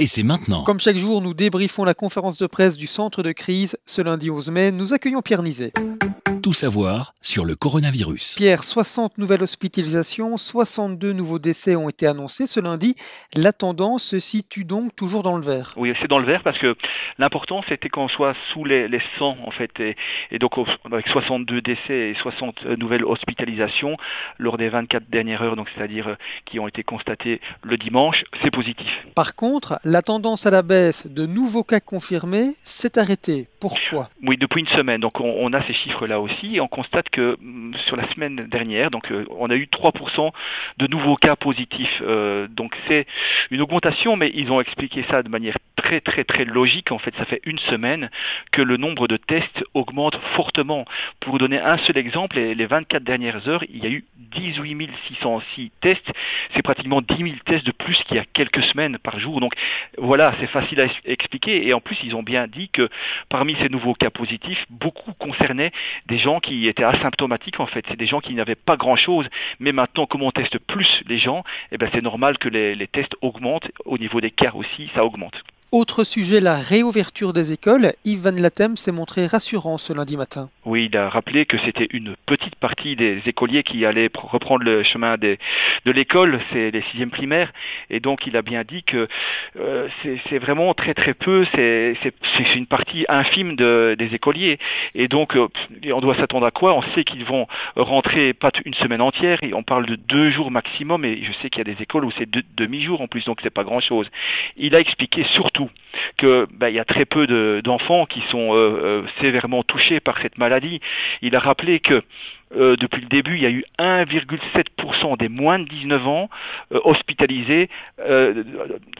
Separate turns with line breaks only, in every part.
et c'est maintenant.
Comme chaque jour, nous débriefons la conférence de presse du centre de crise. Ce lundi 11 mai, nous accueillons Pierre Nizet.
Tout savoir sur le coronavirus.
Pierre, 60 nouvelles hospitalisations, 62 nouveaux décès ont été annoncés ce lundi. La tendance se situe donc toujours dans le vert.
Oui, c'est dans le vert parce que l'important c'était qu'on soit sous les, les 100 en fait et, donc avec 62 décès et 60 nouvelles hospitalisations lors des 24 dernières heures, donc c'est-à-dire euh, qui ont été constatées le dimanche, c'est positif.
Par contre, la tendance à la baisse de nouveaux cas confirmés s'est arrêtée. Pourquoi?
Oui, depuis une semaine. Donc on, a ces chiffres-là aussi et on constate que mm, sur la semaine dernière, donc euh, on a eu 3% de nouveaux cas positifs. Euh, donc c'est une augmentation, mais ils ont expliqué ça de manière très très très logique. En fait, ça fait une semaine que le nombre de tests augmente fortement. Pour vous donner un seul exemple, les, les 24 dernières heures, il y a eu 18 606 tests. C'est pratiquement 10 000 tests de plus qu'il y a quelques semaines par jour. Donc voilà, c'est facile à expliquer. Et en plus, ils ont bien dit que parmi ces nouveaux cas positifs, beaucoup concernaient des gens qui étaient asymptomatiques en fait. C'est des gens qui n'avaient pas grand-chose. Mais maintenant, comme on teste plus les gens, eh ben, c'est normal que les, les tests augmentent. Au niveau des cas aussi, ça augmente.
Autre sujet, la réouverture des écoles. Yves Van Latem s'est montré rassurant ce lundi matin.
Oui, il a rappelé que c'était une petite partie des écoliers qui allaient reprendre le chemin de l'école, c'est les sixièmes primaires, et donc il a bien dit que euh, c'est vraiment très très peu, c'est une partie infime de, des écoliers, et donc euh, on doit s'attendre à quoi? On sait qu'ils vont rentrer pas une semaine entière, on parle de deux jours maximum, et je sais qu'il y a des écoles où c'est demi-jours en plus, donc c'est pas grand-chose. Il a expliqué surtout que ben, il y a très peu d'enfants qui sont euh, euh, sévèrement touchés par cette maladie. Il a rappelé que euh, depuis le début, il y a eu 1,7% des moins de 19 ans euh, hospitalisés euh,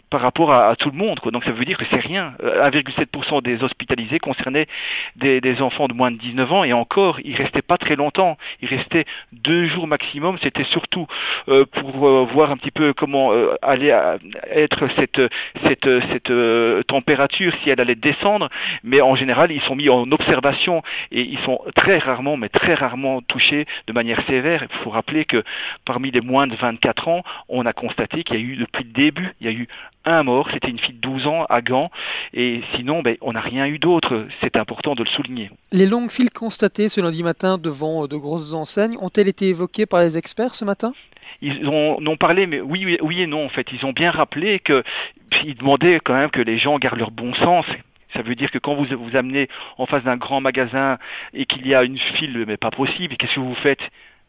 par rapport à, tout le monde. Quoi. Donc ça veut dire que c'est rien. 1,7% des hospitalisés concernaient des, des, enfants de moins de 19 ans et encore, il restait pas très longtemps. Il restait deux jours maximum. C'était surtout pour voir un petit peu comment allait être cette cette cette température si elle allait descendre. Mais en général, ils sont mis en observation et ils sont très rarement, mais très rarement touchés de manière sévère. Il faut rappeler que parmi les moins de 24 ans, on a constaté qu'il y a eu depuis le début, il y a eu un mort, c'était une fille de 12 ans à Gand, et sinon, ben, on n'a rien eu d'autre. C'est important de le souligner.
Les longues files constatées ce lundi matin devant de grosses enseignes ont-elles été évoquées par les experts ce matin?
Ils ont, ont, parlé, mais oui, oui et non, en fait. Ils ont bien rappelé que, ils demandaient quand même que les gens gardent leur bon sens. Ça veut dire que quand vous vous amenez en face d'un grand magasin et qu'il y a une file, mais pas possible, qu'est-ce que vous faites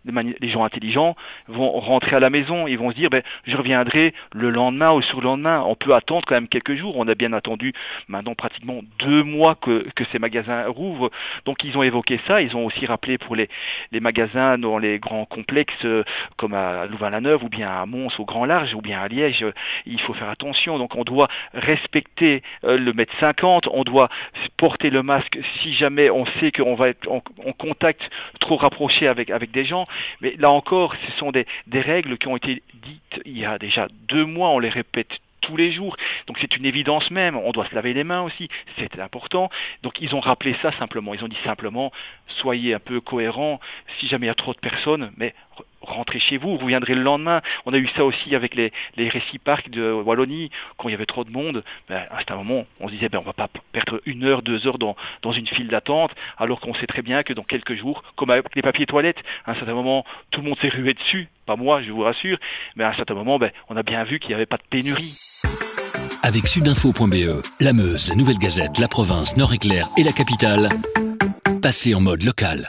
les gens intelligents vont rentrer à la maison, ils vont se dire ben, je reviendrai le lendemain ou sur le lendemain. On peut attendre quand même quelques jours. On a bien attendu maintenant pratiquement deux mois que, que ces magasins rouvrent. Donc ils ont évoqué ça. Ils ont aussi rappelé pour les, les magasins dans les grands complexes euh, comme à Louvain-la-Neuve ou bien à Mons au Grand Large ou bien à Liège. Il faut faire attention. Donc on doit respecter euh, le mètre 50. On doit porter le masque si jamais on sait qu'on va être en, en contact trop rapproché avec, avec des gens. Mais là encore, ce sont des, des règles qui ont été dites il y a déjà deux mois, on les répète tous les jours. Donc c'est une évidence même. On doit se laver les mains aussi. C'est important. Donc ils ont rappelé ça simplement. Ils ont dit simplement soyez un peu cohérents. Si jamais il y a trop de personnes, mais rentrez chez vous, vous viendrez le lendemain. On a eu ça aussi avec les, les récits parcs de Wallonie, quand il y avait trop de monde. Ben, à un moment, on se disait, ben, on va pas perdre une heure, deux heures dans, dans une file d'attente, alors qu'on sait très bien que dans quelques jours, comme avec les papiers toilettes, à un certain moment, tout le monde s'est rué dessus. Pas moi, je vous rassure, mais à un certain moment, ben, on a bien vu qu'il n'y avait pas de pénurie.
Avec sudinfo.be, la Meuse, la Nouvelle Gazette, la province, Nord-Éclair et la capitale, passez en mode local.